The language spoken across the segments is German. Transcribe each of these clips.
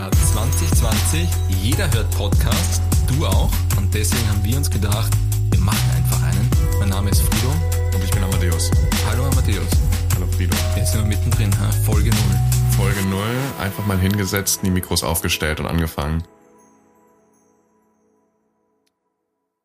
Jahr 2020. Jeder hört Podcasts, du auch. Und deswegen haben wir uns gedacht, wir machen einfach einen. Mein Name ist Frido. Und ich bin Amadeus. Hallo Amadeus. Hallo Frido. Jetzt sind wir mittendrin, ha? Folge 0. Folge 0, einfach mal hingesetzt, die Mikros aufgestellt und angefangen.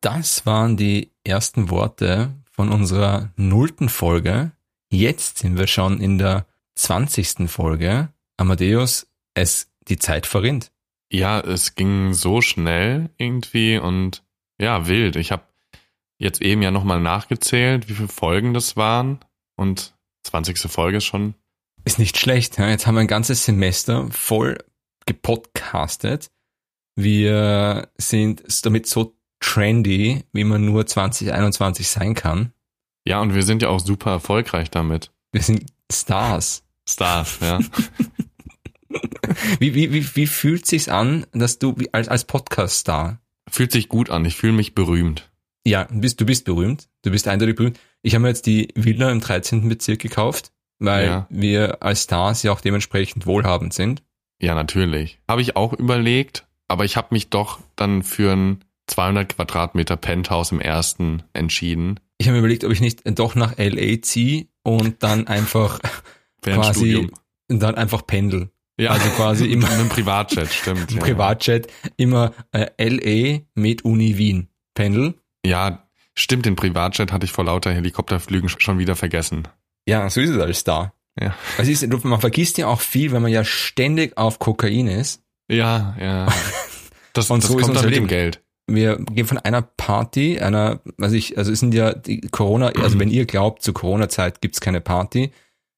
Das waren die ersten Worte von unserer nullten Folge. Jetzt sind wir schon in der 20. Folge. Amadeus, es, die Zeit verrinnt. Ja, es ging so schnell irgendwie und ja, wild. Ich habe jetzt eben ja nochmal nachgezählt, wie viele Folgen das waren und 20. Folge ist schon. Ist nicht schlecht. Ja? Jetzt haben wir ein ganzes Semester voll gepodcastet. Wir sind damit so trendy, wie man nur 2021 sein kann. Ja, und wir sind ja auch super erfolgreich damit. Wir sind Stars. Stars, ja. wie, wie, wie, wie fühlt sich's an, dass du als, als Podcast-Star? Fühlt sich gut an. Ich fühle mich berühmt. Ja, du bist, du bist berühmt. Du bist eindeutig berühmt. Ich habe mir jetzt die Villa im 13. Bezirk gekauft, weil Ja. wir als Stars ja auch dementsprechend wohlhabend sind. Ja, natürlich. Habe ich auch überlegt, aber ich habe mich doch dann für ein 200 Quadratmeter Penthouse im ersten entschieden. Ich habe mir überlegt, ob ich nicht doch nach LA ziehe und dann einfach quasi dann einfach pendel. Ja, also quasi immer- mit einem Privatjet, stimmt. Im ja. Privatjet immer äh, LA mit Uni Wien. Pendel. Ja, stimmt, den Privatjet hatte ich vor lauter Helikopterflügen schon wieder vergessen. Ja, so ist es als Star. Ja. Es ist, man vergisst ja auch viel, wenn man ja ständig auf Kokain ist. Ja, ja. Das, Und das so ist kommt unser dann mit dem. Geld. Wir gehen von einer Party, einer, also ich, also es sind ja die Corona, also wenn ihr glaubt, zu Corona-Zeit gibt's keine Party.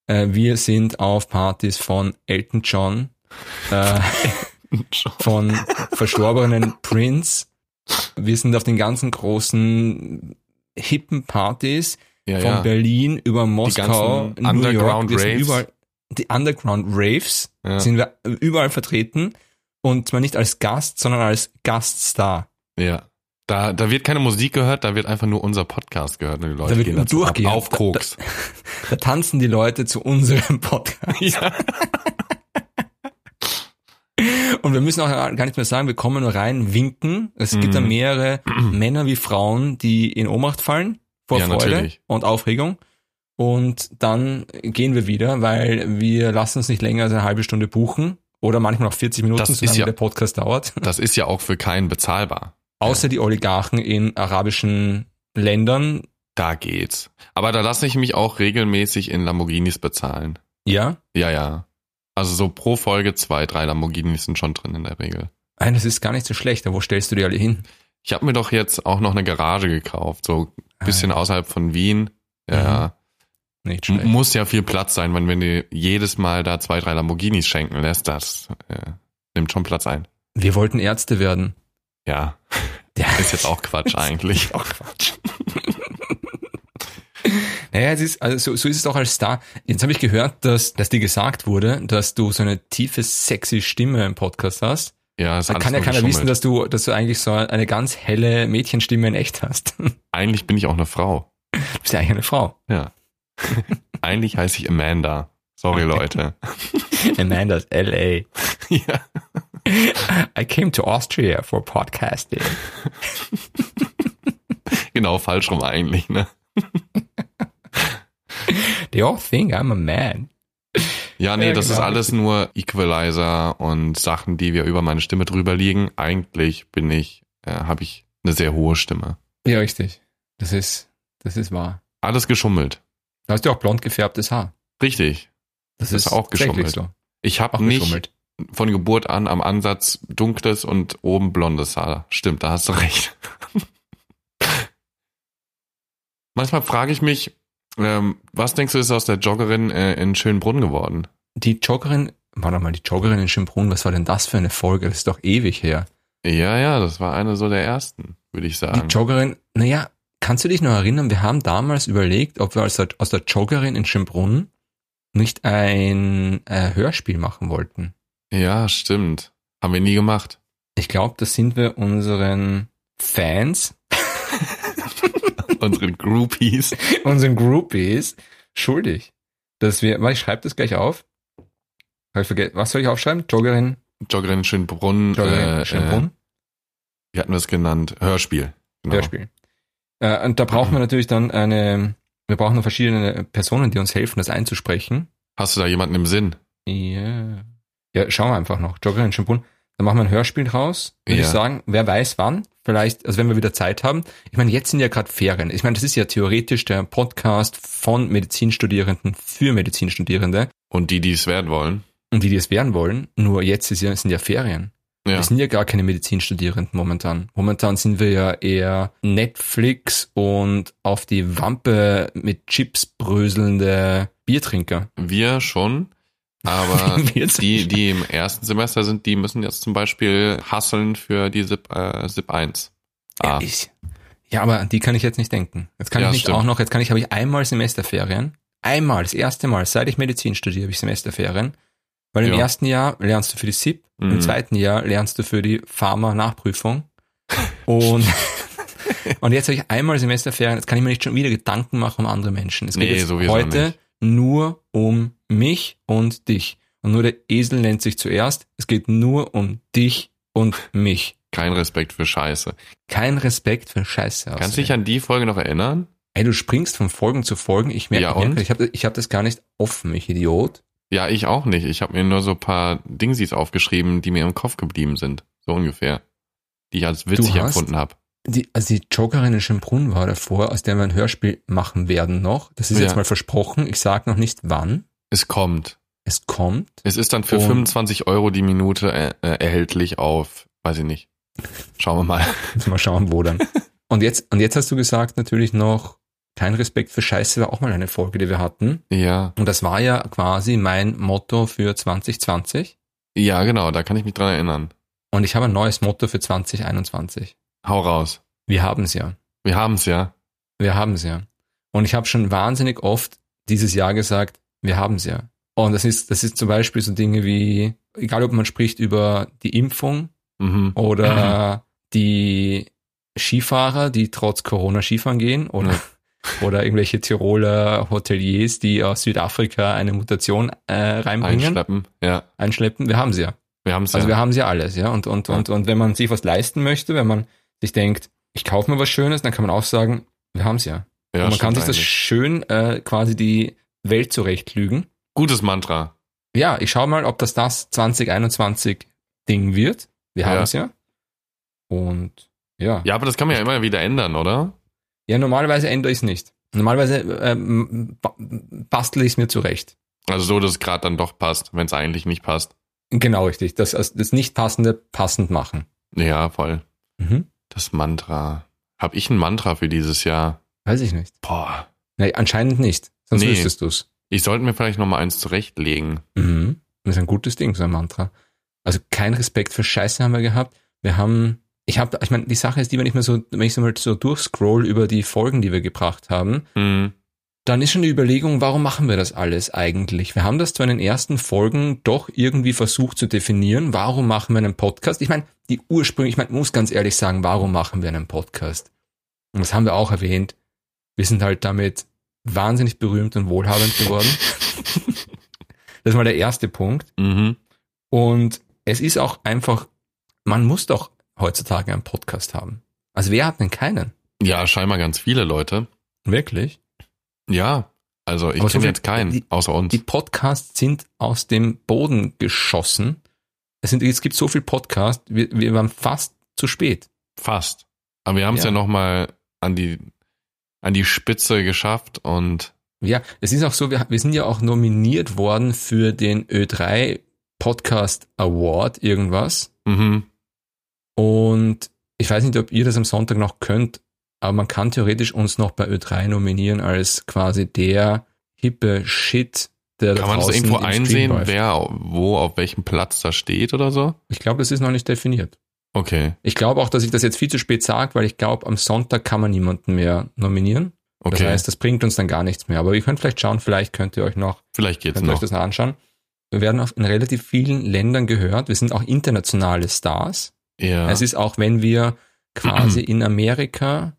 Äh, wir sind auf Partys von Elton John, äh, von verstorbenen Prince. Wir sind auf den ganzen großen hippen Partys Ja, von ja. Berlin über Moskau, New York, Underground wir sind Raves. überall, die Underground Raves Ja. sind wir überall vertreten und zwar nicht als Gast, sondern als Gaststar. ja. Da, da wird keine Musik gehört, da wird einfach nur unser Podcast gehört. Und die Leute Da wird gehen dazu durchgehend. auf Koks. Da tanzen die Leute zu unserem Podcast. ja. Und wir müssen auch gar nichts mehr sagen, wir kommen nur rein, winken. Es gibt Mhm. da mehrere Männer wie Frauen, die in Ohnmacht fallen vor Ja, Freude natürlich. und Aufregung. Und dann gehen wir wieder, weil wir lassen uns nicht länger als eine halbe Stunde buchen oder manchmal auch 40 Minuten, Das solange ja- der Podcast dauert. Das ist ja auch für keinen bezahlbar. Außer die Oligarchen in arabischen Ländern. Da geht's. Aber da lasse ich mich auch regelmäßig in Lamborghinis bezahlen. Ja, Ja, ja. Also so pro Folge zwei, drei Lamborghinis sind schon drin in der Regel. Nein, das ist gar nicht so schlecht. Aber wo stellst du die alle hin? Ich habe mir doch jetzt auch noch eine Garage gekauft, so ein bisschen außerhalb von Wien. Ja, Nicht M- schlecht. muss ja viel Platz sein, weil wenn du jedes Mal da zwei, drei Lamborghinis schenken lässt, das äh, nimmt schon Platz ein. Wir wollten Ärzte werden. Ja, Ja. ist jetzt auch Quatsch eigentlich. auch Quatsch. naja, es ist, also so, so ist es auch als Star. Jetzt habe ich gehört, dass, dass dir gesagt wurde, dass du so eine tiefe, sexy Stimme im Podcast hast. Ja, ist Da kann ja keiner wissen, dass du, dass du eigentlich so eine ganz helle Mädchenstimme in echt hast. Du Eigentlich bin ich auch eine Frau. bist ja eigentlich eine Frau. Ja. eigentlich heiße ich Amanda. Sorry, Leute. Amanda's L.A. ja. I came to Austria for podcasting. Genau, falsch rum eigentlich, ne? They all think I'm a man. Ja, nee, das genau. ist alles nur Equalizer und Sachen, die wir über meine Stimme drüber liegen. Eigentlich bin ich, äh, habe ich eine sehr hohe Stimme. Ja, richtig. Das ist, das ist wahr. Alles geschummelt. Du hast ja auch blond gefärbtes Haar. Richtig. Das, ist auch tatsächlich geschummelt. So. Ich habe Auch nicht von Geburt an am Ansatz dunkles und oben blondes Haar. Stimmt, da hast du recht. Manchmal frage ich mich, ähm, was denkst du, ist aus der Joggerin äh, in Schönbrunn geworden? Die Joggerin, warte mal, die Joggerin in Schönbrunn, was war denn das für eine Folge? Das ist doch ewig her. Ja, ja, das war eine so der ersten, würde ich Die sagen. Joggerin, naja, kannst du dich noch erinnern, wir haben damals überlegt, ob wir aus der, aus der Joggerin in Schönbrunn nicht ein äh, Hörspiel machen wollten. Ja, stimmt. Haben wir nie gemacht. Ich glaube, das sind wir unseren Fans, Unsere Groupies. unseren Groupies schuldig, dass wir, warte, ich schreibe das gleich auf. Hab ich vergessen, was soll ich aufschreiben? Joggerin Joggerin Schönbrunn. Joggerin äh, Schönbrunn. Äh, wie hatten wir es genannt? Hörspiel. Genau. Hörspiel. Äh, und da brauchen wir natürlich dann eine, wir brauchen noch verschiedene Personen, die uns helfen, das einzusprechen. Hast du da jemanden im Sinn? Ja. Ja, schauen wir einfach noch. Joggerin Schönbrunn. Dann machen wir ein Hörspiel draus. Würde Ja. ich sagen, wer weiß wann. Vielleicht, also wenn wir wieder Zeit haben. Ich meine, jetzt sind ja gerade Ferien. Ich meine, das ist ja theoretisch der Podcast von Medizinstudierenden für Medizinstudierende Und die, die es werden wollen. und die, die es werden wollen. Nur jetzt ja, sind ja Ferien. Ja. Wir sind ja gar keine Medizinstudierenden momentan. Momentan sind wir ja eher Netflix und auf die Wampe mit Chips bröselnde Biertrinker. Wir schon. Aber die, die im ersten Semester sind, die müssen jetzt zum Beispiel hasseln für die SIP, äh, SIP 1. Ah, Ja, ich, ja, aber an die kann ich jetzt nicht denken. Jetzt kann Ja, ich nicht stimmt. auch noch, jetzt kann ich, habe ich einmal Semesterferien. Einmal, das erste Mal, seit ich Medizin studiere, habe ich Semesterferien. Weil im Ja. ersten Jahr lernst du für die SIP, Mhm. im zweiten Jahr lernst du für die Pharma-Nachprüfung. Und, und jetzt habe ich einmal Semesterferien, jetzt kann ich mir nicht schon wieder Gedanken machen um andere Menschen. Es geht Nee, jetzt heute nicht. nur um mich und dich. Und nur der Esel nennt sich zuerst. Es geht nur um dich und mich. kein Respekt für Scheiße. Kein Respekt für Scheiße. Kannst du dich an die Folge noch erinnern? Ey, du springst von Folgen zu Folgen. Ich merke, Ja, und? ich habe ich hab das gar nicht offen, ich Idiot. Ja, ich auch nicht. Ich habe mir nur so ein paar Dingsies aufgeschrieben, die mir im Kopf geblieben sind. So ungefähr. Die ich als witzig Du empfunden habe. Die, also die Jokerin in Schönbrunn war davor, aus der wir ein Hörspiel machen werden noch. Das ist Ja. jetzt mal versprochen. Ich sag noch nicht wann. Es kommt. Es kommt. Es ist dann für Und- 25 Euro die Minute äh, äh, erhältlich auf, weiß ich nicht. Schauen wir mal. Wir schauen, wo dann. und jetzt, und jetzt hast du gesagt natürlich noch, kein Respekt für Scheiße war auch mal eine Folge, die wir hatten. Ja. Und das war ja quasi mein Motto für 2020. Ja, genau, da kann ich mich dran erinnern. Und ich habe ein neues Motto für 2021. Hau raus. Wir haben's ja. Wir haben's ja. Wir haben's ja. Und ich habe schon wahnsinnig oft dieses Jahr gesagt, wir haben's ja. Und das ist, das ist zum Beispiel so Dinge wie, egal ob man spricht über die Impfung Mhm. oder die Skifahrer, die trotz Corona Skifahren gehen oder, oder irgendwelche Tiroler Hoteliers, die aus Südafrika eine Mutation äh, reinbringen, Einschleppen. Ja. einschleppen. Wir haben sie ja. Wir haben's Also ja. wir haben sie ja alles, ja. Und, und, und, und wenn man sich was leisten möchte, wenn man sich denkt, ich kaufe mir was Schönes, dann kann man auch sagen, wir haben es ja. ja, und man kann sich das schön äh, quasi die Welt zurechtlügen. Gutes Mantra. Ja, ich schaue mal, ob das das 2021 Ding wird. Wir Ja. haben es ja. Und ja. Ja, aber das kann man ja immer wieder ändern, oder? Ja, normalerweise ändere ich es nicht. Normalerweise ähm, ba- bastle ich es mir zurecht. Also so, dass es gerade dann doch passt, wenn es eigentlich nicht passt. Genau richtig. Das, das das Nicht-Passende passend machen. Ja, voll. Mhm. Das Mantra. Hab ich ein Mantra für dieses Jahr? Weiß ich nicht. Boah. Nee, anscheinend nicht. Sonst Nee. wüsstest du's. Ich sollte mir vielleicht noch mal eins zurechtlegen. Mhm. Das ist ein gutes Ding, so ein Mantra. Also kein Respekt für Scheiße haben wir gehabt. Wir haben, ich habe, ich meine, die Sache ist die, wenn ich mir so, wenn ich so mal so durchscroll über die Folgen, die wir gebracht haben, Hm. dann ist schon die Überlegung, warum machen wir das alles eigentlich? Wir haben das zwar in den ersten Folgen doch irgendwie versucht zu definieren, warum machen wir einen Podcast? Ich meine, die Ursprünge, ich meine, muss ganz ehrlich sagen, warum machen wir einen Podcast? Und das haben wir auch erwähnt. Wir sind halt damit wahnsinnig berühmt und wohlhabend geworden. das ist mal der erste Punkt. Mhm. Und es ist auch einfach, man muss doch heutzutage einen Podcast haben. Also wer hat denn keinen? Ja, scheinbar ganz viele Leute. Wirklich? Ja. Also ich so kenne viel- jetzt keinen, die- außer uns. Die Podcasts sind aus dem Boden geschossen. Es, sind, es gibt so viel Podcasts, wir, wir waren fast zu spät. Fast. Aber wir haben es Ja. ja, noch mal an die, an die Spitze geschafft und Ja, es ist auch so, wir, wir sind ja auch nominiert worden für den Ö3 Podcast Award, irgendwas. mhm. Und ich weiß nicht, ob ihr das am Sonntag noch könnt, aber man kann theoretisch uns noch bei Ö3 nominieren als quasi der hippe Shit, der da kann man das irgendwo einsehen, wer wo auf welchem Platz da steht oder so? Ich glaube, das ist noch nicht definiert. Okay. Ich glaube auch, dass ich das jetzt viel zu spät sage, weil ich glaube, am Sonntag kann man niemanden mehr nominieren. Das Okay. heißt, das bringt uns dann gar nichts mehr. Aber ihr könnt vielleicht schauen, vielleicht könnt ihr euch noch, Vielleicht geht's könnt ihr euch noch. das noch anschauen. Wir werden auch in relativ vielen Ländern gehört. Wir sind auch internationale Stars. Ja. Es ist auch, wenn wir quasi in Amerika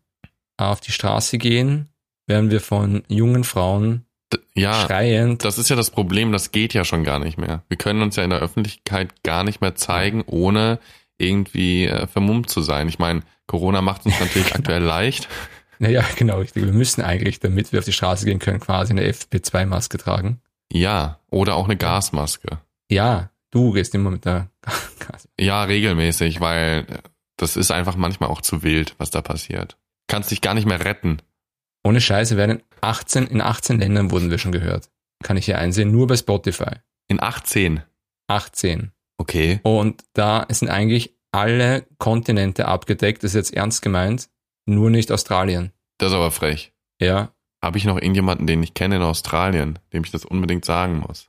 auf die Straße gehen, werden wir von jungen Frauen D ja, schreiend. das ist ja das Problem, das geht ja schon gar nicht mehr. Wir können uns ja in der Öffentlichkeit gar nicht mehr zeigen, ohne irgendwie äh, vermummt zu sein. Ich meine, Corona macht uns natürlich aktuell leicht. Naja, genau, richtig. Wir müssen eigentlich, damit wir auf die Straße gehen können, quasi eine FP2-Maske tragen. Ja, oder auch eine Gasmaske. Ja, du gehst immer mit der Gas. Ja, regelmäßig, weil das ist einfach manchmal auch zu wild, was da passiert. Kannst dich gar nicht mehr retten. Ohne Scheiße werden 18, in 18 Ländern wurden wir schon gehört. Kann ich hier einsehen, nur bei Spotify. In 18. 18. Okay. Und da sind eigentlich alle Kontinente abgedeckt, das ist jetzt ernst gemeint, nur nicht Australien. Das ist aber frech. Ja, Habe ich noch irgendjemanden, den ich kenne in Australien, dem ich das unbedingt sagen muss?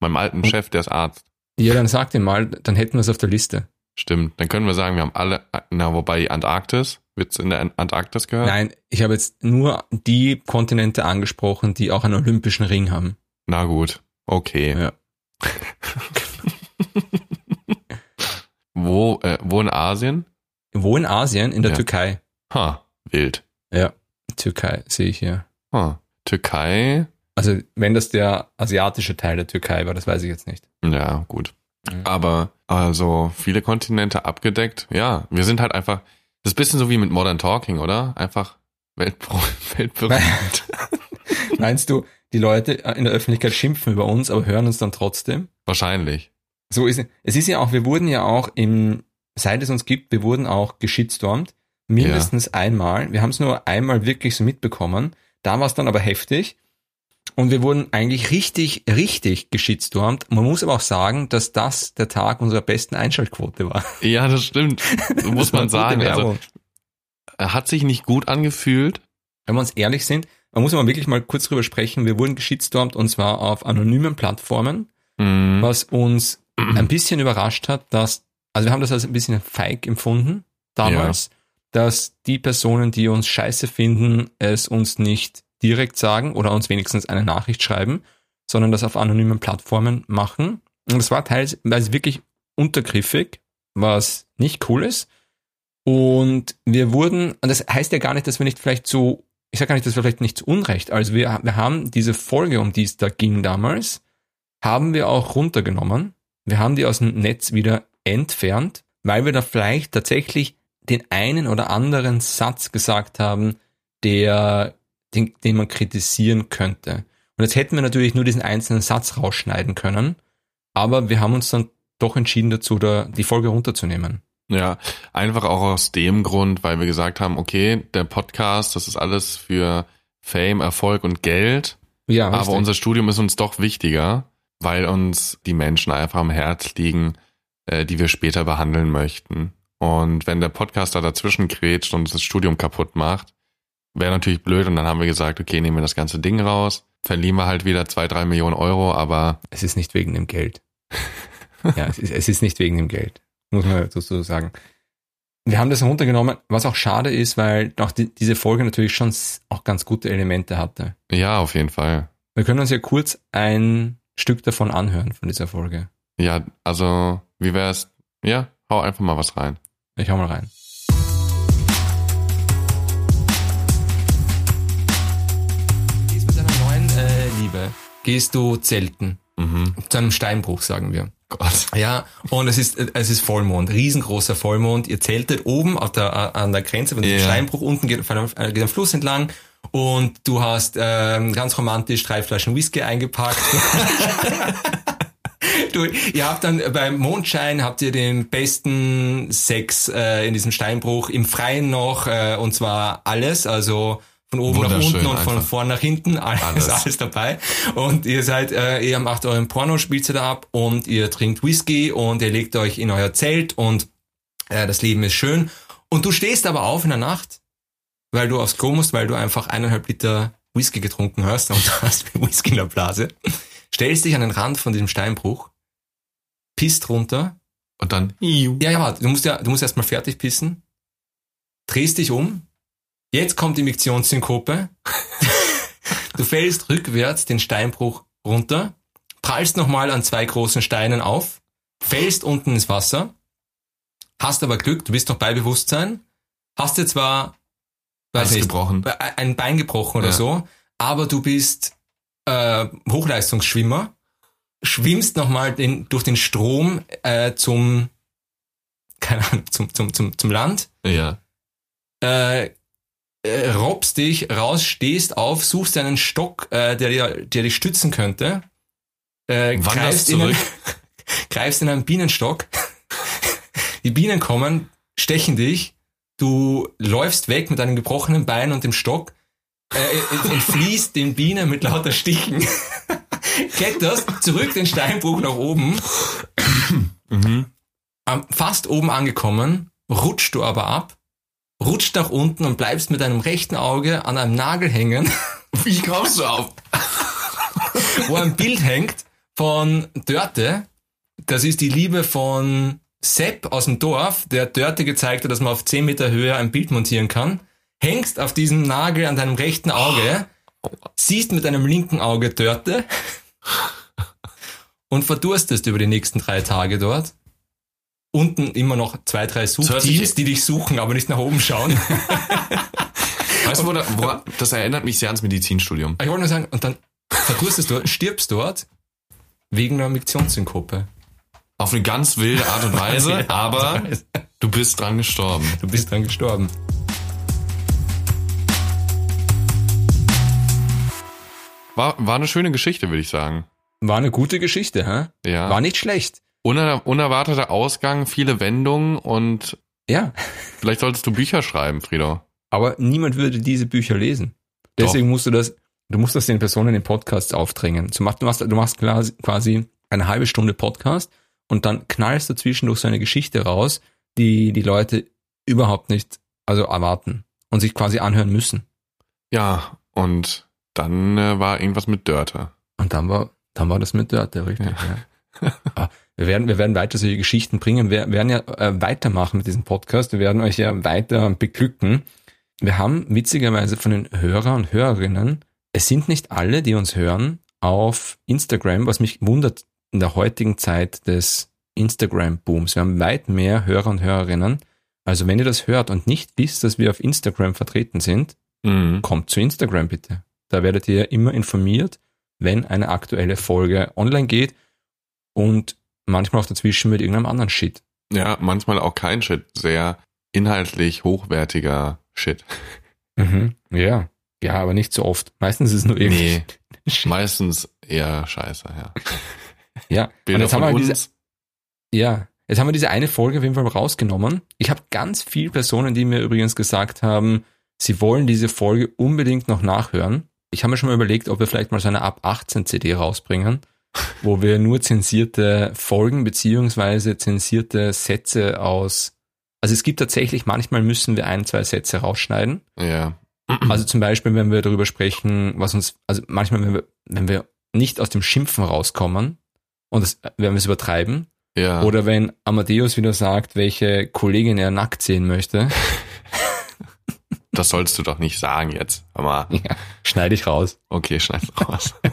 Meinem alten. Chef, der ist Arzt. ja, dann sag dir mal, dann hätten wir es auf der Liste. Stimmt. Dann können wir sagen, wir haben alle, na, wobei Antarktis, wird's in der An- Antarktis gehört? Nein, ich habe jetzt nur die Kontinente angesprochen, die auch einen olympischen Ring haben. Na gut. Okay. Ja. Wo, äh, wo in Asien? Wo in Asien? In der Ja. Türkei. Ha, wild. Ja, Türkei sehe ich hier. Ha. Türkei, Also wenn das der asiatische Teil der Türkei war, das weiß ich jetzt nicht. ja, gut. Mhm. Aber also viele Kontinente abgedeckt. Ja, wir sind halt einfach, das ist ein bisschen so wie mit Modern Talking, oder? Einfach weltbro weltberühmt. Meinst du, die Leute in der Öffentlichkeit schimpfen über uns, aber hören uns dann trotzdem? Wahrscheinlich. So ist es. Es ist ja auch, wir wurden ja auch im, seit es uns gibt, wir wurden auch geschitstormt. Mindestens einmal. Wir haben es nur einmal wirklich so mitbekommen. Da war es dann aber heftig. Und wir wurden eigentlich richtig, richtig geschitstormt. Man muss aber auch sagen, dass das der Tag unserer besten Einschaltquote war. Ja, das stimmt. Muss Das war man sagen. Also, er hat sich nicht gut angefühlt. Wenn wir uns ehrlich sind, man muss aber wirklich mal kurz drüber sprechen. Wir wurden geschitstormt und zwar auf anonymen Plattformen. Mhm. was uns ein bisschen überrascht hat, dass, also wir haben das als ein bisschen feig empfunden damals, dass die Personen, die uns scheiße finden, es uns nicht direkt sagen oder uns wenigstens eine Nachricht schreiben, sondern das auf anonymen Plattformen machen. Und das war teilweise wirklich untergriffig, was nicht cool ist. Und wir wurden, und das heißt ja gar nicht, dass wir nicht vielleicht so, ich sage gar nicht, dass wir vielleicht nicht zu Unrecht, also wir, wir haben diese Folge, um die es da ging damals, haben wir auch runtergenommen. Wir haben die aus dem Netz wieder entfernt, weil wir da vielleicht tatsächlich den einen oder anderen Satz gesagt haben, der, den, den man kritisieren könnte. Und jetzt hätten wir natürlich nur diesen einzelnen Satz rausschneiden können, aber wir haben uns dann doch entschieden dazu, da die Folge runterzunehmen. Ja, einfach auch aus dem Grund, weil wir gesagt haben, okay, der Podcast, das ist alles für Fame, Erfolg und Geld. Ja, Aber richtig. unser Studium ist uns doch wichtiger, weil uns die Menschen einfach am Herz liegen, äh, die wir später behandeln möchten. Und wenn der Podcast da dazwischen grätscht und das Studium kaputt macht, wäre natürlich blöd. Und dann haben wir gesagt, okay, nehmen wir das ganze Ding raus, verlieren wir halt wieder zwei, drei Millionen Euro, aber Es ist nicht wegen dem Geld. ja, es ist, es ist nicht wegen dem Geld, muss man dazu sagen. Wir haben das runtergenommen, was auch schade ist, weil auch die, diese Folge natürlich schon auch ganz gute Elemente hatte. ja, auf jeden Fall. Wir können uns ja kurz ein Stück davon anhören, von dieser Folge. Ja, also, wie wär's? Ja, hau einfach mal was rein. Ich hau mal rein. Gehst mit deiner neuen äh, Liebe, gehst du zelten. Mhm. Zu einem Steinbruch, sagen wir. Gott. Ja, und es ist, es ist Vollmond, riesengroßer Vollmond. Ihr zeltet oben auf der, an der Grenze von dem Ja. Steinbruch, unten geht, äh, geht ein Fluss entlang und du hast ähm, ganz romantisch drei Flaschen Whisky eingepackt. du, ihr habt dann beim Mondschein habt ihr den besten Sex äh, in diesem Steinbruch im Freien noch und äh, und zwar alles, also von oben nach unten und von vorn nach hinten, alles, Alles. alles dabei. Und ihr seid, äh, ihr macht euren Porno, spielt da ab und ihr trinkt Whisky und ihr legt euch in euer Zelt und äh, das Leben ist schön. Und du stehst aber auf in der Nacht, weil du aufs Klo musst, weil du einfach eineinhalb Liter Whisky getrunken hast und du hast Whisky in der Blase. Stellst dich an den Rand von diesem Steinbruch, pisst runter. Und dann, Ja, ja, warte, du musst ja, du musst erstmal fertig pissen, drehst dich um, jetzt kommt die Miktionssynkope, du fällst rückwärts den Steinbruch runter, prallst nochmal an zwei großen Steinen auf, fällst unten ins Wasser, hast aber Glück, du bist noch bei Bewusstsein, hast dir zwar weiß nicht, gebrochen. ein Bein gebrochen oder Ja. so, aber du bist äh, Hochleistungsschwimmer, schwimmst nochmal den, durch den Strom äh, zum, keine Ahnung, zum, zum, zum, zum Land, Ja. äh, äh, robbst dich raus, stehst auf, suchst einen Stock, äh, der, dir, der dich stützen könnte, äh, Wanderst greifst, in einen, greifst in einen Bienenstock, die Bienen kommen, stechen dich, du läufst weg mit einem gebrochenen Bein und dem Stock, äh, entfließt den Bienen mit lauter Stichen, kletterst zurück den Steinbruch nach oben, Mhm. am- fast oben angekommen, rutscht du aber ab, rutscht nach unten und bleibst mit deinem rechten Auge an einem Nagel hängen, Wie kommst du auf? wo ein Bild hängt von Dörte. Das ist die Liebe von Sepp aus dem Dorf, der Dörte gezeigt hat, dass man auf 10 Meter Höhe ein Bild montieren kann. Hängst auf diesem Nagel an deinem rechten Auge, siehst mit deinem linken Auge Dörte und verdurstest über die nächsten drei Tage dort. Unten immer noch zwei, drei Suchteams, die dich suchen, aber nicht nach oben schauen. Weißt du, wo, da, wo das erinnert mich sehr ans Medizinstudium. Ich wollte nur sagen, und dann verdurstest du, stirbst dort wegen einer Miktionssynkope. Auf eine ganz wilde Art und Weise, aber du bist dran gestorben. Du bist dann gestorben. War, war eine schöne Geschichte, würde ich sagen. War eine gute Geschichte, hä? Ja. War nicht schlecht. Uner, unerwarteter Ausgang, viele Wendungen und Ja. vielleicht solltest du Bücher schreiben, Frido. Aber niemand würde diese Bücher lesen. Deswegen musst du das, du musst das den Personen in Podcasts aufdrängen. Du machst, du machst, du machst quasi- quasi eine halbe Stunde Podcast und dann knallst du zwischendurch so eine Geschichte raus, die die Leute überhaupt nicht, also erwarten und sich quasi anhören müssen. Ja, und dann äh, war irgendwas mit Dörte. Und dann war, dann war das mit Dörte, richtig, ja. Ah, wir werden, wir werden weiter solche Geschichten bringen. Wir werden ja äh, weitermachen mit diesem Podcast. Wir werden euch ja weiter beglücken. Wir haben witzigerweise von den Hörer und Hörerinnen, es sind nicht alle, die uns hören, auf Instagram, was mich wundert in der heutigen Zeit des Instagram-Booms. Wir haben weit mehr Hörer und Hörerinnen. Also wenn ihr das hört und nicht wisst, dass wir auf Instagram vertreten sind, Mhm. kommt zu Instagram bitte. Da werdet ihr immer informiert, wenn eine aktuelle Folge online geht und manchmal auch dazwischen mit irgendeinem anderen Shit. Ja, manchmal auch kein Shit. Sehr inhaltlich hochwertiger Shit. Mhm. Ja. Ja, aber nicht so oft. Meistens ist es nur irgendwie. Nee. Meistens eher scheiße, ja. Ja. Und Bilder jetzt haben wir diese, ja. Jetzt haben wir diese eine Folge auf jeden Fall rausgenommen. Ich habe ganz viele Personen, die mir übrigens gesagt haben, sie wollen diese Folge unbedingt noch nachhören. Ich habe mir schon mal überlegt, ob wir vielleicht mal so eine ab 18 CD rausbringen, wo wir nur zensierte Folgen beziehungsweise zensierte Sätze aus. Also es gibt tatsächlich, manchmal müssen wir ein, zwei Sätze rausschneiden. Ja. Also zum Beispiel, wenn wir darüber sprechen, was uns, also manchmal, wenn wir, wenn wir nicht aus dem Schimpfen rauskommen und das, wenn wir es übertreiben, Ja. oder wenn Amadeus wieder sagt, welche Kollegin er nackt sehen möchte, das sollst du doch nicht sagen jetzt. Aber ja, schneide ich raus. okay, schneid raus.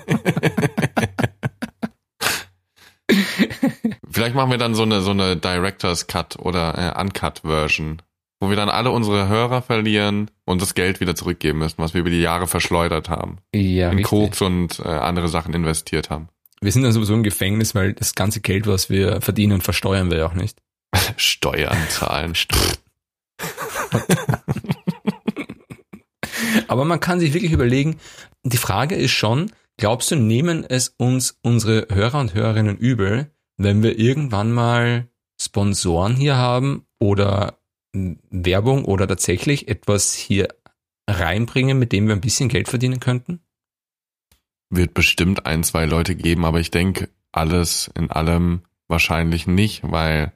Vielleicht machen wir dann so eine, so eine Director's Cut oder äh, Uncut Version, wo wir dann alle unsere Hörer verlieren und das Geld wieder zurückgeben müssen, was wir über die Jahre verschleudert haben. Ja, in richtig. Koks und äh, andere Sachen investiert haben. Wir sind dann sowieso im Gefängnis, weil das ganze Geld, was wir verdienen, versteuern wir ja auch nicht. Steuern zahlen. Aber man kann sich wirklich überlegen, die Frage ist schon, glaubst du, nehmen es uns unsere Hörer und Hörerinnen übel, wenn wir irgendwann mal Sponsoren hier haben oder Werbung oder tatsächlich etwas hier reinbringen, mit dem wir ein bisschen Geld verdienen könnten? Wird bestimmt ein, zwei Leute geben, aber ich denke, alles in allem wahrscheinlich nicht, weil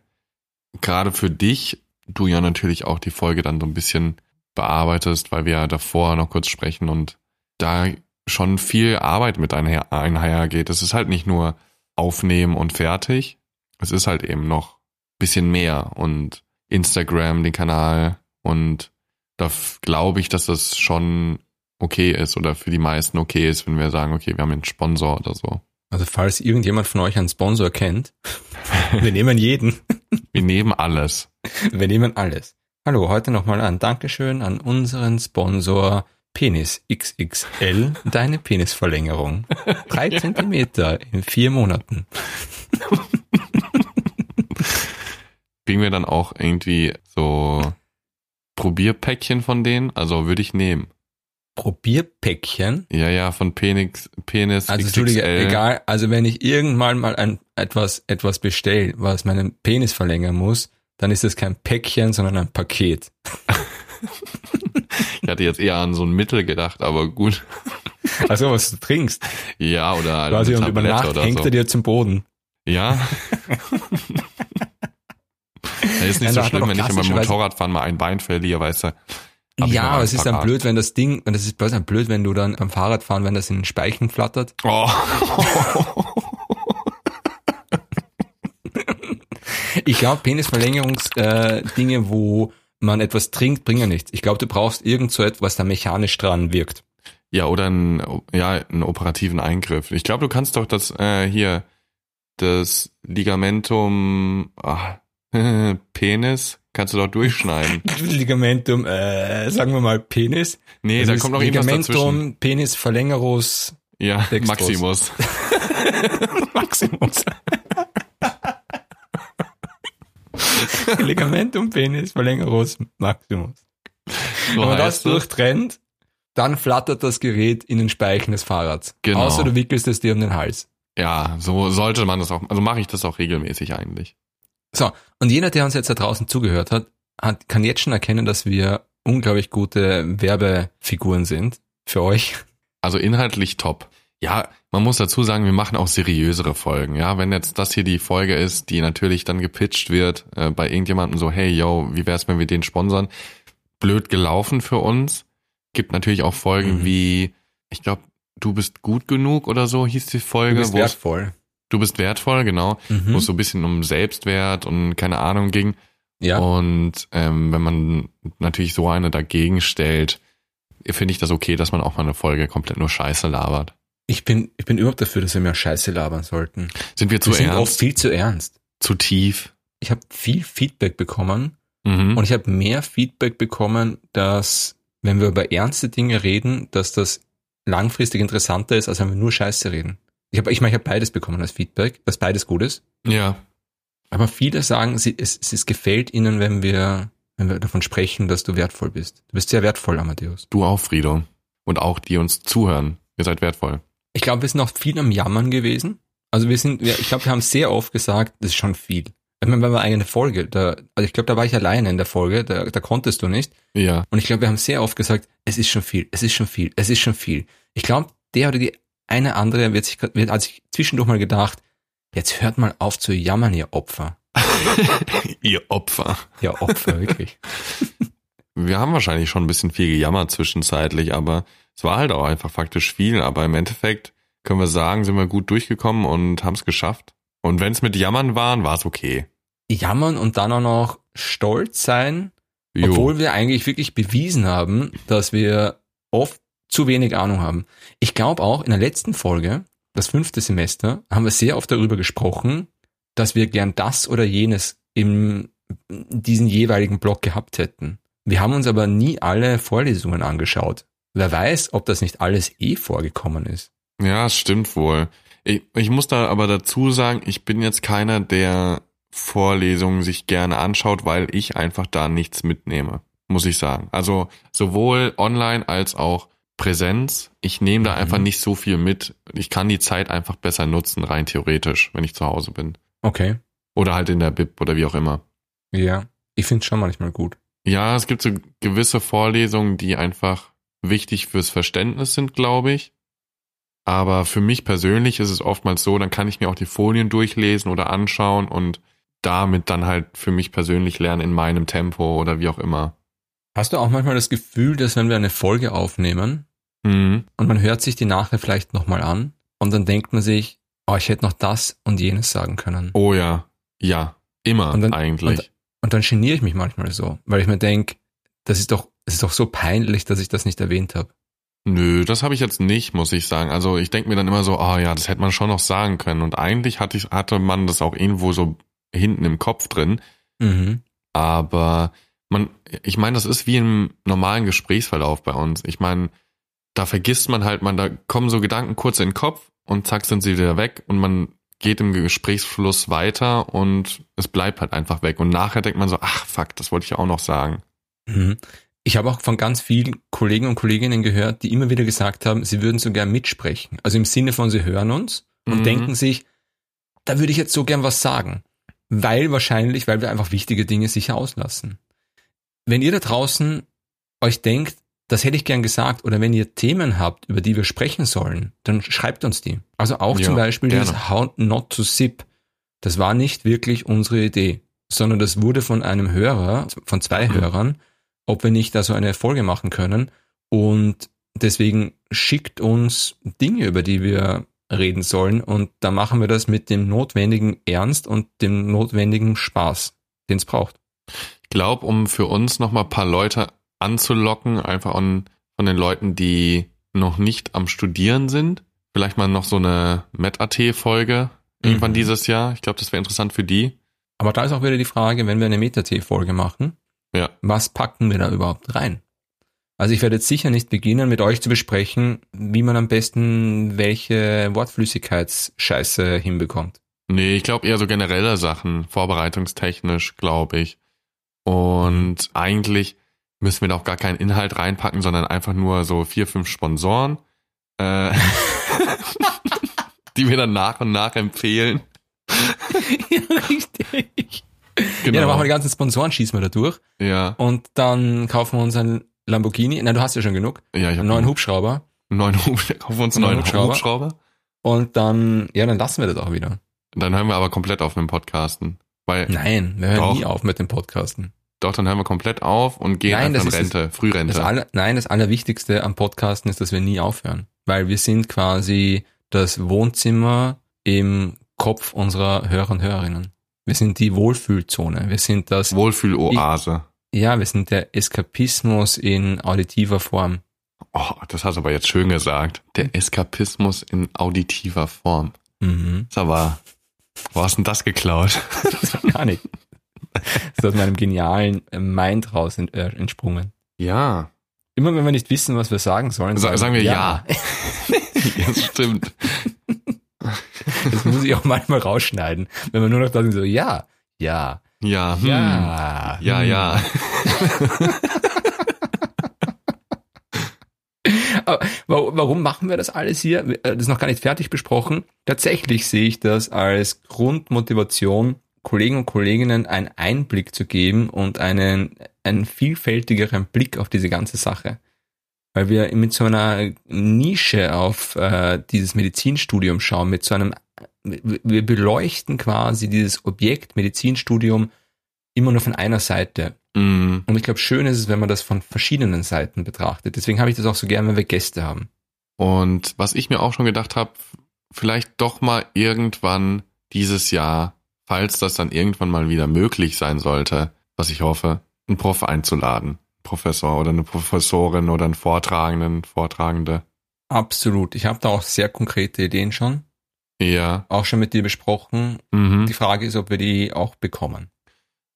gerade für dich, du ja natürlich auch die Folge dann so ein bisschen bearbeitest, weil wir ja davor noch kurz sprechen und da schon viel Arbeit mit einher, einhergeht. Es ist halt nicht nur aufnehmen und fertig. Es ist halt eben noch ein bisschen mehr und Instagram, den Kanal und da glaube ich, dass das schon okay ist oder für die meisten okay ist, wenn wir sagen, okay, wir haben einen Sponsor oder so. Also falls irgendjemand von euch einen Sponsor kennt, wir nehmen jeden. Wir nehmen alles. Wir nehmen alles. Hallo, heute nochmal ein Dankeschön an unseren Sponsor Penis XXL, deine Penisverlängerung. Drei Zentimeter in vier Monaten. Kriegen wir dann auch irgendwie so Probierpäckchen von denen? Also würde ich nehmen. Probierpäckchen? Ja, ja, von Penis, Penis Also Entschuldige, egal, also wenn ich irgendwann mal ein, etwas, etwas bestelle, was meinen Penis verlängern muss, dann ist es kein Päckchen, sondern ein Paket. Ich hatte jetzt eher an so ein Mittel gedacht, aber gut. Also was du trinkst. Ja, oder Quasi und über Nacht hängt so. er dir zum Boden. Ja. Ja, ist nicht Ja, so schlimm, wenn ich beim Motorradfahren mal ein Bein verliere, weißt du. Hab ja, aber es ist dann blöd, wenn das Ding, und das ist bloß dann blöd, wenn du dann am Fahrrad fahren, wenn das in den Speichen flattert. Oh. Ich glaube, Penisverlängerungsdinge, äh, Dinge, wo man etwas trinkt, bringen nichts. Ich glaube, du brauchst irgend so etwas, was da mechanisch dran wirkt. Ja, oder ein, ja, einen operativen Eingriff. Ich glaube, du kannst doch das äh, hier, das Ligamentum ah, Penis, kannst du doch durchschneiden. Ligamentum, äh, sagen wir mal Penis. Nee, Das da kommt noch irgendwas dazwischen. Ligamentum, Penis, Verlängerus, Ja, Dextros. Maximus. Maximus. Ligamentum, Penis, Verlängerus, Maximus. So Wenn man das durchtrennt, dann flattert das Gerät in den Speichen des Fahrrads. Genau. Außer du wickelst es dir um den Hals. Ja, so sollte man das auch, also mache ich das auch regelmäßig eigentlich. So, und jeder, der uns jetzt da draußen zugehört hat, hat kann jetzt schon erkennen, dass wir unglaublich gute Werbefiguren sind für euch. Also inhaltlich top. Ja, man muss dazu sagen, wir machen auch seriösere Folgen. Ja, wenn jetzt das hier die Folge ist, die natürlich dann gepitcht wird äh, bei irgendjemandem so, hey, yo, wie wär's, wenn wir den sponsern? Blöd gelaufen für uns. Gibt natürlich auch Folgen Mhm. wie, ich glaube, du bist gut genug oder so hieß die Folge. Du bist wertvoll. Du bist wertvoll, genau. Wo Mhm. es so ein bisschen um Selbstwert und keine Ahnung ging. Ja. Und ähm, wenn man natürlich so eine dagegen stellt, finde ich das okay, dass man auch mal eine Folge komplett nur Scheiße labert. Ich bin, ich bin überhaupt dafür, dass wir mehr Scheiße labern sollten. Sind wir zu wir sind oft ernst? viel zu ernst. Zu tief? Ich habe viel Feedback bekommen Mhm. und ich habe mehr Feedback bekommen, dass wenn wir über ernste Dinge reden, dass das langfristig interessanter ist, als wenn wir nur Scheiße reden. Ich habe, ich meine, ich habe beides bekommen als Feedback, dass beides gut ist. ja. Aber viele sagen, sie, es, es, es gefällt ihnen, wenn wir, wenn wir davon sprechen, dass du wertvoll bist. Du bist sehr wertvoll, Amadeus. Du auch, Frido. Und auch die uns zuhören. Ihr seid wertvoll. Ich glaube, wir sind auch viel am Jammern gewesen. Also wir sind, wir, ich glaube, wir haben sehr oft gesagt, das ist schon viel. Ich meine, wenn wir eine Folge, da, also ich glaube, da war ich alleine in der Folge, da, da konntest du nicht. Ja. Und ich glaube, wir haben sehr oft gesagt, es ist schon viel, es ist schon viel, es ist schon viel. Ich glaube, der oder die eine andere wird sich, wird, hat sich zwischendurch mal gedacht, jetzt hört mal auf zu jammern, ihr Opfer. Ihr Opfer. Ja, Opfer, wirklich. Wir haben wahrscheinlich schon ein bisschen viel gejammert zwischenzeitlich, aber es war halt auch einfach faktisch viel. Aber im Endeffekt können wir sagen, sind wir gut durchgekommen und haben es geschafft. Und wenn es mit Jammern waren, war es okay. Jammern und dann auch noch stolz sein, Jo. obwohl wir eigentlich wirklich bewiesen haben, dass wir oft zu wenig Ahnung haben. Ich glaube auch in der letzten Folge, das fünfte Semester, haben wir sehr oft darüber gesprochen, dass wir gern das oder jenes im diesen jeweiligen Block gehabt hätten. Wir haben uns aber nie alle Vorlesungen angeschaut. Wer weiß, ob das nicht alles eh vorgekommen ist. Ja, stimmt wohl. Ich, ich muss da aber dazu sagen, ich bin jetzt keiner, der Vorlesungen sich gerne anschaut, weil ich einfach da nichts mitnehme, muss ich sagen. Also sowohl online als auch Präsenz. Ich nehme da Mhm. einfach nicht so viel mit. Ich kann die Zeit einfach besser nutzen, rein theoretisch, wenn ich zu Hause bin. Okay. Oder halt in der Bib oder wie auch immer. Ja. Ich finde es schon manchmal gut. Ja, es gibt so gewisse Vorlesungen, die einfach wichtig fürs Verständnis sind, glaube ich. Aber für mich persönlich ist es oftmals so, dann kann ich mir auch die Folien durchlesen oder anschauen und damit dann halt für mich persönlich lernen in meinem Tempo oder wie auch immer. Hast du auch manchmal das Gefühl, dass wenn wir eine Folge aufnehmen, Mhm. und man hört sich die nachher vielleicht nochmal an und dann denkt man sich, oh, ich hätte noch das und jenes sagen können. Oh ja, ja, immer Und dann- eigentlich. Und dann geniere ich mich manchmal so, weil ich mir denke, das ist doch, es ist doch so peinlich, dass ich das nicht erwähnt habe. Nö, das habe ich jetzt nicht, muss ich sagen. Also ich denke mir dann immer so, ah ja, das hätte man schon noch sagen können. Und eigentlich hatte, ich, hatte man das auch irgendwo so hinten im Kopf drin. Mhm. Aber man, ich meine, das ist wie im normalen Gesprächsverlauf bei uns. Ich meine, da vergisst man halt, man, da kommen so Gedanken kurz in den Kopf und zack sind sie wieder weg und man geht im Gesprächsfluss weiter und es bleibt halt einfach weg. Und nachher denkt man so, ach fuck, das wollte ich auch noch sagen. Mhm. Ich habe auch von ganz vielen Kollegen und Kolleginnen gehört, die immer wieder gesagt haben, sie würden so gern mitsprechen. Also im Sinne von, sie hören uns und Mhm. denken sich, da würde ich jetzt so gern was sagen. Weil wahrscheinlich, weil wir einfach wichtige Dinge sicher auslassen. Wenn ihr da draußen euch denkt, das hätte ich gern gesagt, oder wenn ihr Themen habt, über die wir sprechen sollen, dann schreibt uns die. Also auch Ja, zum Beispiel gerne. dieses How Not to Sip. Das war nicht wirklich unsere Idee, sondern das wurde von einem Hörer, von zwei Mhm. Hörern, ob wir nicht da so eine Folge machen können. Und deswegen schickt uns Dinge, über die wir reden sollen. Und da machen wir das mit dem notwendigen Ernst und dem notwendigen Spaß, den es braucht. Ich glaube, um für uns nochmal ein paar Leute anzulocken, einfach an, von den Leuten, die noch nicht am Studieren sind, vielleicht mal noch so eine Met.at-Folge irgendwann Mhm. dieses Jahr. Ich glaube, das wäre interessant für die. Aber da ist auch wieder die Frage, wenn wir eine Meta-T-Folge machen, Ja. was packen wir da überhaupt rein? Also ich werde jetzt sicher nicht beginnen, mit euch zu besprechen, wie man am besten welche Wortflüssigkeitsscheiße hinbekommt. Nee, ich glaube eher so generelle Sachen, vorbereitungstechnisch, glaube ich. Und eigentlich müssen wir da auch gar keinen Inhalt reinpacken, sondern einfach nur so vier, fünf Sponsoren, äh, die wir dann nach und nach empfehlen. ja, richtig. Genau. Ja, dann machen wir die ganzen Sponsoren, schießen wir da durch ja, und dann kaufen wir uns einen Lamborghini. Nein, du hast ja schon genug. ja, ich Einen habe neuen Hubschrauber. neuen Hub, wir kaufen uns einen Neuen neuen Hubschrauber. Hubschrauber. Und dann, ja, dann lassen wir das auch wieder. Dann hören wir aber komplett auf mit dem Podcasten. Weil, Nein, wir hören Doch. nie auf mit dem Podcasten. Doch, dann hören wir komplett auf und gehen Nein, einfach in das Rente, Frührente. Das aller, nein, das Allerwichtigste am Podcasten ist, dass wir nie aufhören. Weil wir sind quasi das Wohnzimmer im Kopf unserer Hörer und Hörerinnen. Wir sind die Wohlfühlzone. Wir sind das, Wohlfühloase. ja, wir sind der Eskapismus in auditiver Form. Oh, das hast du aber jetzt schön gesagt. Der Eskapismus in auditiver Form. Mhm. Ist aber, wo hast denn das geklaut? Das war gar nicht. Das ist aus meinem genialen Mind raus äh, entsprungen. Ja. Immer wenn wir nicht wissen, was wir sagen sollen, Sa- sagen wir ja. Das stimmt. Das muss ich auch manchmal rausschneiden. Wenn man nur noch da sind, so, ja, ja, Ja, hm. ja. Ja, hm. ja. Aber wa- warum machen wir das alles hier? Äh, Das ist noch gar nicht fertig besprochen. Tatsächlich sehe ich das als Grundmotivation, Kollegen und Kolleginnen einen Einblick zu geben und einen, einen vielfältigeren Blick auf diese ganze Sache. Weil wir mit so einer Nische auf äh, dieses Medizinstudium schauen, mit so einem, wir beleuchten quasi dieses Objekt Medizinstudium immer nur von einer Seite. Mm, Und ich glaube, schön ist es, wenn man das von verschiedenen Seiten betrachtet. Deswegen habe ich das auch so gern, wenn wir Gäste haben. Und was ich mir auch schon gedacht habe, vielleicht doch mal irgendwann dieses Jahr, falls das dann irgendwann mal wieder möglich sein sollte, was ich hoffe, einen Prof einzuladen. Professor oder eine Professorin oder einen Vortragenden, Vortragende. Absolut. Ich habe da auch sehr konkrete Ideen schon, Ja. auch schon mit dir besprochen. Mhm. Die Frage ist, ob wir die auch bekommen.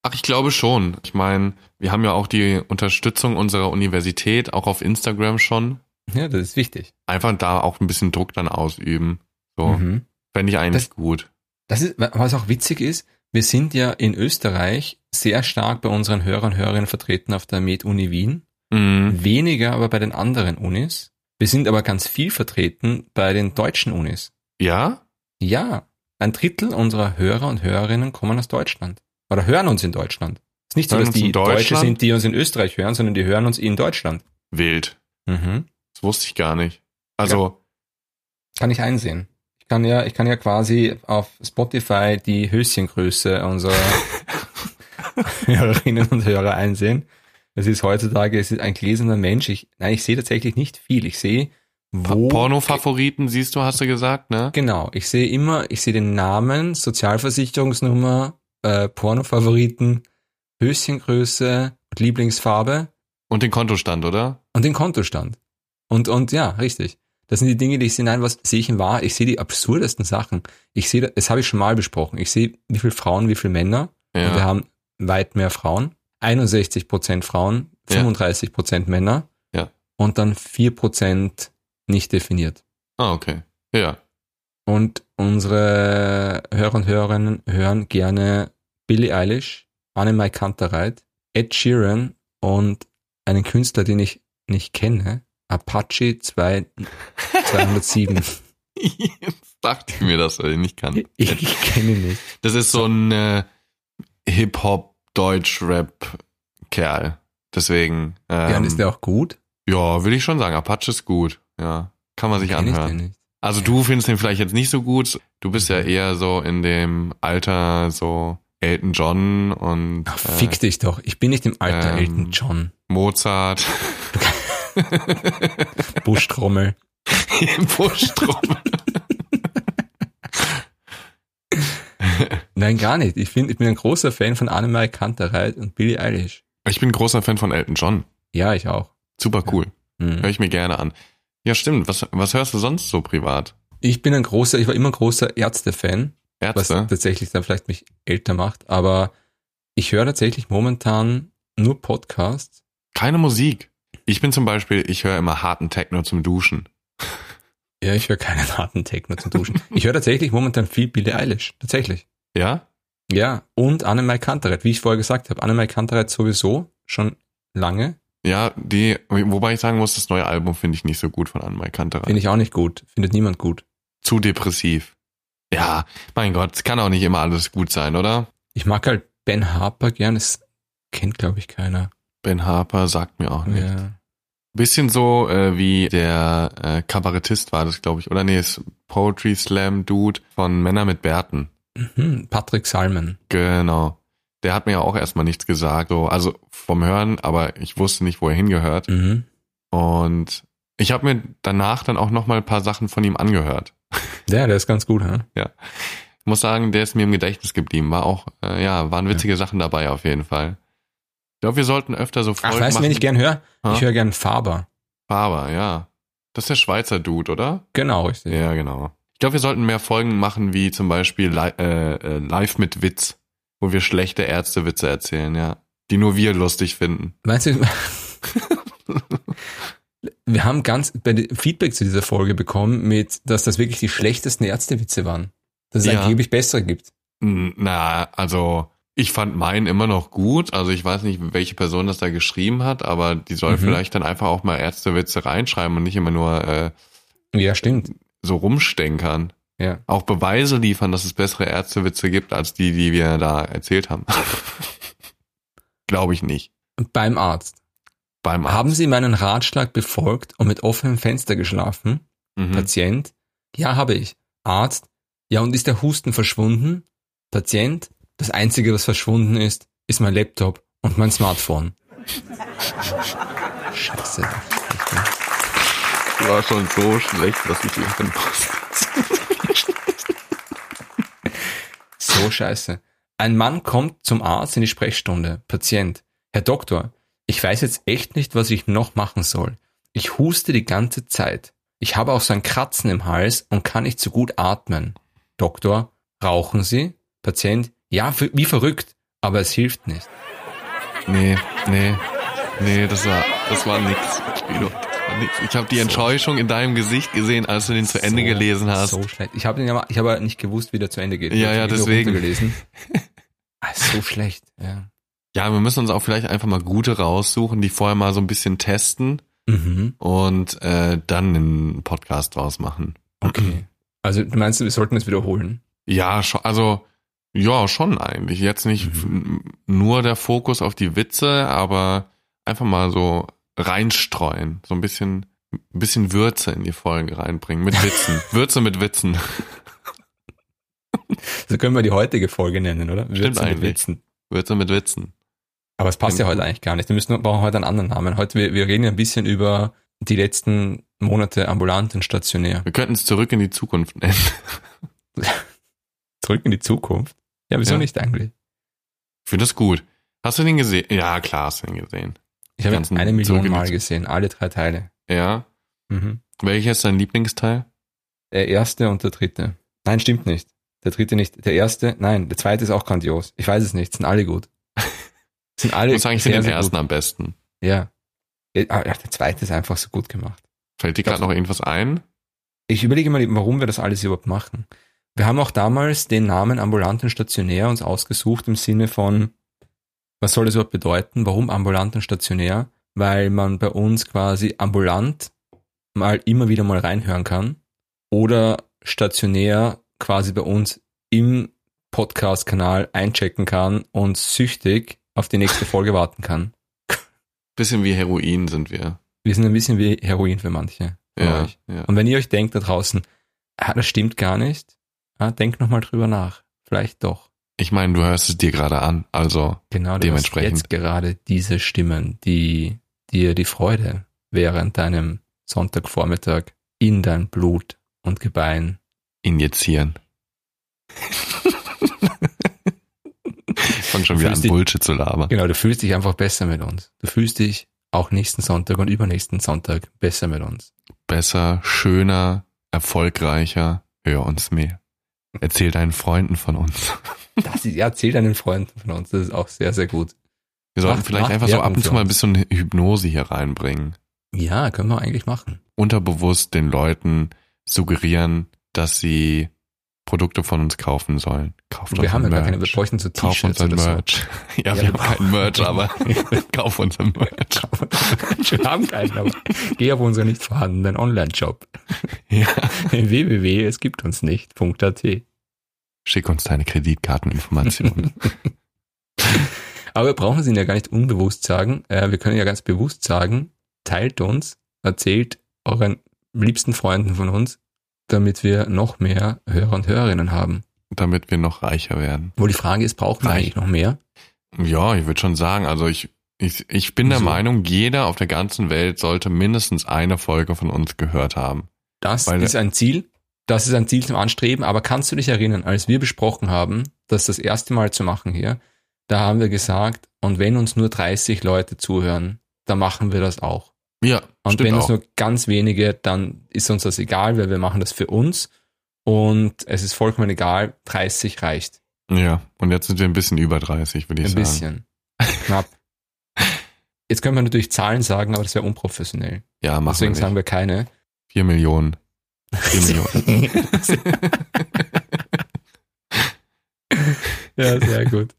Ach, ich glaube schon. Ich meine, wir haben ja auch die Unterstützung unserer Universität, auch auf Instagram schon. Ja, das ist wichtig. Einfach da auch ein bisschen Druck dann ausüben. So, Mhm. fände ich eigentlich Das- gut. Das ist, was auch witzig ist, wir sind ja in Österreich sehr stark bei unseren Hörern und Hörerinnen vertreten auf der Med-Uni Wien, Mhm. weniger aber bei den anderen Unis. Wir sind aber ganz viel vertreten bei den deutschen Unis. Ja? Ja, ein Drittel unserer Hörer und Hörerinnen kommen aus Deutschland. Oder hören uns in Deutschland. Es ist nicht so, Hören dass die Deutsche sind, die uns in Österreich hören, sondern die hören uns in Deutschland. Wild. Mhm. Das wusste ich gar nicht. Also, Kann ich einsehen. Ich kann ja, ich kann ja quasi auf Spotify die Höschengröße unserer Hörerinnen und Hörer einsehen. Es ist heutzutage, es ist ein gläserner Mensch. Ich, nein, ich sehe tatsächlich nicht viel. Ich sehe, wo. Porno-Favoriten siehst du, hast du gesagt, ne? Genau. Ich sehe immer, ich sehe den Namen, Sozialversicherungsnummer, äh, Pornofavoriten, Höschengröße und Lieblingsfarbe Und den Kontostand, oder? und den Kontostand. Und, und ja, richtig. Das sind die Dinge, die ich sehe. Nein, was sehe ich in Wahrheit? Ich sehe die absurdesten Sachen. Ich sehe, das habe ich schon mal besprochen. Ich sehe, wie viele Frauen, wie viele Männer. Und wir Ja. haben weit mehr Frauen. 61 Prozent Frauen, Ja. 35 Prozent Männer. Ja. und dann 4% nicht definiert. Ah, okay. Ja. Und unsere Hörer und Hörerinnen hören gerne Billie Eilish, Annemai Kantereit, Ed Sheeran und einen Künstler, den ich nicht kenne, Apache 2, 207. Jetzt dachte ich mir, dass er ihn nicht kann. Ich, ich kenne ihn nicht. Das ist so ein äh, Hip-Hop-Deutsch-Rap-Kerl. Deswegen. Ähm, ja, und ist der auch gut? Ja, würde ich schon sagen. Apache ist gut. Ja, kann man sich Kenn ich anhören. nicht. Also du findest den vielleicht jetzt nicht so gut. Du bist ja eher so in dem Alter so Elton John und Ach, fick dich doch. Ich bin nicht im Alter ähm, Elton John. Mozart. Buschtrommel. Buschtrommel. Nein, gar nicht. Ich, find, ich bin ein großer Fan von Annemai Kantereit und Billie Eilish. Ich bin großer Fan von Elton John. Ja, ich auch. Super cool. Mhm. Höre ich mir gerne an. Ja, stimmt. Was, was hörst du sonst so privat? Ich bin ein großer, ich war immer großer Ärzte-Fan, was Ärzte? tatsächlich dann vielleicht mich älter macht, aber ich höre tatsächlich momentan nur Podcasts. Keine Musik. Ich bin zum Beispiel, ich höre immer harten Techno zum Duschen. Ja, ich höre keinen harten Techno zum Duschen. ich höre tatsächlich momentan viel Billie Eilish. Tatsächlich. Ja? Ja, und Annemai Kantereit, wie ich vorher gesagt habe. Annemai Kantereit sowieso schon lange. Ja, die, wobei ich sagen muss, das neue Album finde ich nicht so gut von Anmai Kantereit. Finde ich auch nicht gut. Findet niemand gut. Zu depressiv. Ja, mein Gott, es kann auch nicht immer alles gut sein, oder? Ich mag halt Ben Harper gern. Das kennt, glaube ich, keiner. Ben Harper sagt mir auch nicht. Ja. Bisschen so äh, wie der äh, Kabarettist war das, glaube ich. Oder nee, ist Poetry Slam Dude von Männer mit Bärten. Mhm, Patrick Salmen. Genau. Der hat mir ja auch erstmal nichts gesagt. So, also vom Hören, aber ich wusste nicht, wo er hingehört. Mhm. Und ich habe mir danach dann auch noch mal ein paar Sachen von ihm angehört. Ja, der ist ganz gut, hä? Ich muss sagen, der ist mir im Gedächtnis geblieben. War auch, äh, ja, waren witzige Sachen dabei auf jeden Fall. Ich glaube, wir sollten öfter so Folgen Ach, weißt du, wen ich gern höre? Ich höre gern Faber. Faber, ja. Das ist der Schweizer Dude, oder? Genau, richtig. Ja, genau. Ich glaube, wir sollten mehr Folgen machen, wie zum Beispiel li äh, äh, Live mit Witz, wo wir schlechte Ärztewitze erzählen, ja. Die nur wir lustig finden. Meinst du, wir haben ganz Feedback zu dieser Folge bekommen, mit, dass das wirklich die schlechtesten Ärztewitze waren. Dass es Ja. angeblich bessere gibt. Na, also ich fand meinen immer noch gut. Also ich weiß nicht, welche Person das da geschrieben hat, aber die soll Mhm. vielleicht dann einfach auch mal Ärztewitze reinschreiben und nicht immer nur äh, Ja, stimmt. so rumstenkern. Ja. Auch Beweise liefern, dass es bessere Ärztewitze gibt als die, die wir da erzählt haben. Glaube ich nicht. Beim Arzt. Beim Arzt. Haben Sie meinen Ratschlag befolgt und mit offenem Fenster geschlafen? Mhm. Patient. Ja, habe ich. Arzt. Ja, und ist der Husten verschwunden? Patient. Das Einzige, was verschwunden ist, ist mein Laptop und mein Smartphone. Scheiße. war schon so schlecht, dass ich lachen muss. So scheiße. Ein Mann kommt zum Arzt in die Sprechstunde. Patient. Herr Doktor, ich weiß jetzt echt nicht, was ich noch machen soll. Ich huste die ganze Zeit. Ich habe auch so ein Kratzen im Hals und kann nicht so gut atmen. Doktor, rauchen Sie? Patient, ja, wie verrückt, aber es hilft nicht. Nee, nee, nee, das war, das war nix. Ich habe die Enttäuschung in deinem Gesicht gesehen, als du den zu Ende So- gelesen hast. So schlecht. Ich habe den ja ich habe nicht gewusst, wie der zu Ende geht. Ja, ja, deswegen. runtergelesen. Ah, so schlecht, ja. Ja, wir müssen uns auch vielleicht einfach mal gute raussuchen, die vorher mal so ein bisschen testen Mhm. und äh, dann einen Podcast draus machen. Okay. Also du meinst, wir sollten es wiederholen? Ja, schon, also ja, schon eigentlich. Jetzt nicht Mhm. nur der Fokus auf die Witze, aber einfach mal so reinstreuen, so ein bisschen, ein bisschen Würze in die Folge reinbringen mit Witzen, Würze mit Witzen. So können wir die heutige Folge nennen, oder? Würze mit eigentlich. Witzen. Würze mit Witzen. Aber es passt ja heute eigentlich gar nicht. Wir müssen brauchen heute einen anderen Namen. Heute wir, wir reden ja ein bisschen über die letzten Monate ambulant und stationär. Wir könnten es zurück in die Zukunft nennen. Zurück in die Zukunft. Ja, wieso Ja. nicht eigentlich? Ich finde das gut. Hast du den gesehen? Ja, klar hast du den gesehen. Ich habe ihn eine Million Mal gesehen, alle drei Teile. Ja. Mhm. Welcher ist dein Lieblingsteil? Der erste und der dritte. Nein, stimmt nicht. Der dritte nicht. Der erste, nein, der zweite ist auch grandios. Ich weiß es nicht, sind alle gut. Sind alle Ich muss sagen, ich finde den ersten gut. am besten. Ja. Ah, der zweite ist einfach so gut gemacht. Fällt dir gerade noch irgendwas ein? Ich überlege mal, warum wir das alles überhaupt machen. Wir haben auch damals den Namen ambulant und stationär uns ausgesucht im Sinne von, was soll das überhaupt bedeuten? Warum ambulant und stationär? Weil man bei uns quasi ambulant mal immer wieder mal reinhören kann oder stationär quasi bei uns im Podcast-Kanal einchecken kann und süchtig auf die nächste Folge warten kann. Bisschen wie Heroin sind wir. Wir sind ein bisschen wie Heroin für manche. Ja, ja. Und wenn ihr euch denkt da draußen, ah, das stimmt gar nicht, ah, denkt nochmal drüber nach. Vielleicht doch. Ich meine, du hörst es dir gerade an, also Genau, du dementsprechend. hast jetzt gerade diese Stimmen, die dir die Freude während deinem Sonntagvormittag in dein Blut und Gebein injizieren. ich fang schon wieder an, dich- Bullshit zu labern. Genau, du fühlst dich einfach besser mit uns. Du fühlst dich auch nächsten Sonntag und übernächsten Sonntag besser mit uns. Besser, schöner, erfolgreicher, hör uns mehr. Erzähl deinen Freunden von uns. Das ist, ja, erzähl deinen Freunden von uns. Das ist auch sehr, sehr gut. Wir sollten Macht- vielleicht macht einfach so ab und zu mal ein bisschen Hypnose hier reinbringen. Ja, können wir eigentlich machen. Unterbewusst den Leuten suggerieren, dass sie Produkte von uns kaufen sollen. Kauft Wir haben ja gar keine, wir Merch. bräuchten so Kauf T-Shirts unseren oder so. Merch. Ja, Ja, wir haben keinen Merch, aber kauf unseren Merch. Wir haben keinen, aber geh auf unseren nicht vorhandenen Online-Shop. Ja. www, es gibt uns nicht.at. Schick uns deine Kreditkarteninformationen. Aber wir brauchen es ihnen ja gar nicht unbewusst sagen. Äh, wir können ja ganz bewusst sagen, teilt uns, erzählt euren liebsten Freunden von uns, damit wir noch mehr Hörer und Hörerinnen haben. damit wir noch reicher werden. Wo die Frage ist, brauchen wir Reich. eigentlich noch mehr? Ja, ich würde schon sagen, also ich, ich, ich bin der Wieso? Meinung, jeder auf der ganzen Welt sollte mindestens eine Folge von uns gehört haben. Das Weil- ist ein Ziel. Das ist ein Ziel zum Anstreben. Aber kannst du dich erinnern, als wir besprochen haben, das das erste Mal zu machen hier, da haben wir gesagt, und wenn uns nur 30 Leute zuhören, dann machen wir das auch. Ja, Und stimmt wenn es nur ganz wenige, dann ist uns das egal, weil wir machen das für uns. Und es ist vollkommen egal, 30 reicht. ja, und jetzt sind wir ein bisschen über 30, würde ich Ein sagen. bisschen. Knapp. Jetzt können wir natürlich Zahlen sagen, aber das wäre unprofessionell. Ja, machen Deswegen wir sagen nicht. wir keine. Vier Millionen. Vier Millionen. ja, sehr gut.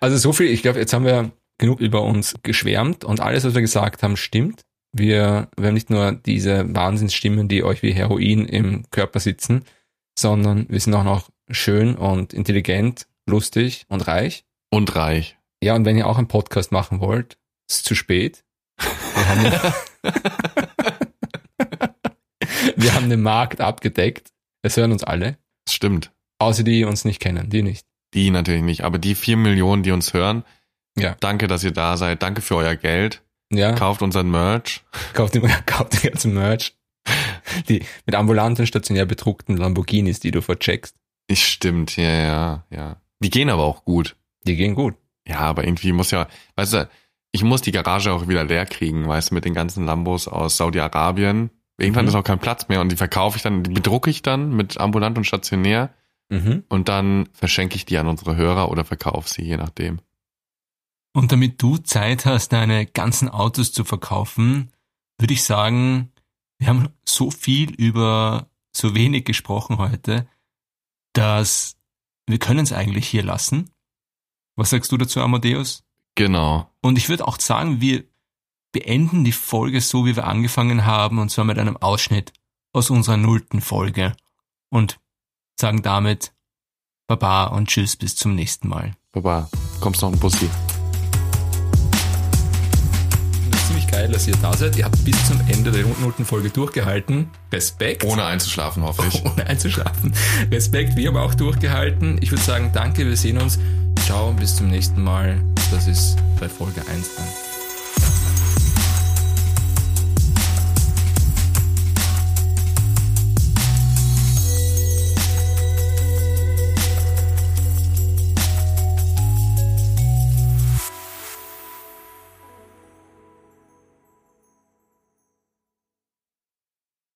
Also so viel, ich glaube, jetzt haben wir genug über uns geschwärmt und alles, was wir gesagt haben, stimmt. Wir, wir haben nicht nur diese Wahnsinnsstimmen, die euch wie Heroin im Körper sitzen, sondern wir sind auch noch schön und intelligent, lustig und reich. Und reich. Ja, und wenn ihr auch einen Podcast machen wollt, ist zu spät. Wir haben, wir haben den Markt abgedeckt. Es hören uns alle. Das stimmt. Außer die, die uns nicht kennen, die nicht. Die natürlich nicht. Aber die vier Millionen, die uns hören, Ja. danke, dass ihr da seid. Danke für euer Geld. Ja, Kauft unseren Merch. kauft den, kauft den ganzen Merch. Die mit ambulant und stationär bedruckten Lamborghinis, die du vercheckst, Ich stimmt, ja, ja, ja. Die gehen aber auch gut. die gehen gut. Ja, aber irgendwie muss ja, weißt du, ich muss die Garage auch wieder leer kriegen, weißt du, mit den ganzen Lambos aus Saudi-Arabien. Irgendwann Mhm. ist auch kein Platz mehr und die verkaufe ich dann, die bedrucke ich dann mit ambulant und stationär Mhm. und dann verschenke ich die an unsere Hörer oder verkaufe sie, je nachdem. Und damit du Zeit hast, deine ganzen Autos zu verkaufen, würde ich sagen, wir haben so viel über so wenig gesprochen heute, dass wir können es eigentlich hier lassen. Was sagst du dazu, Amadeus? Genau. Und ich würde auch sagen, wir beenden die Folge so, wie wir angefangen haben, und zwar mit einem Ausschnitt aus unserer nullten Folge. Und sagen damit Baba und Tschüss bis zum nächsten Mal. Baba, kommst noch ein Bussi? Geil, dass ihr da seid. Ihr habt bis zum Ende der nullten Folge durchgehalten. Respekt. Ohne einzuschlafen, hoffe ich. ohne einzuschlafen. Respekt, wir haben auch durchgehalten. Ich würde sagen, danke, wir sehen uns. Ciao, bis zum nächsten Mal. Das ist bei Folge 1 dann.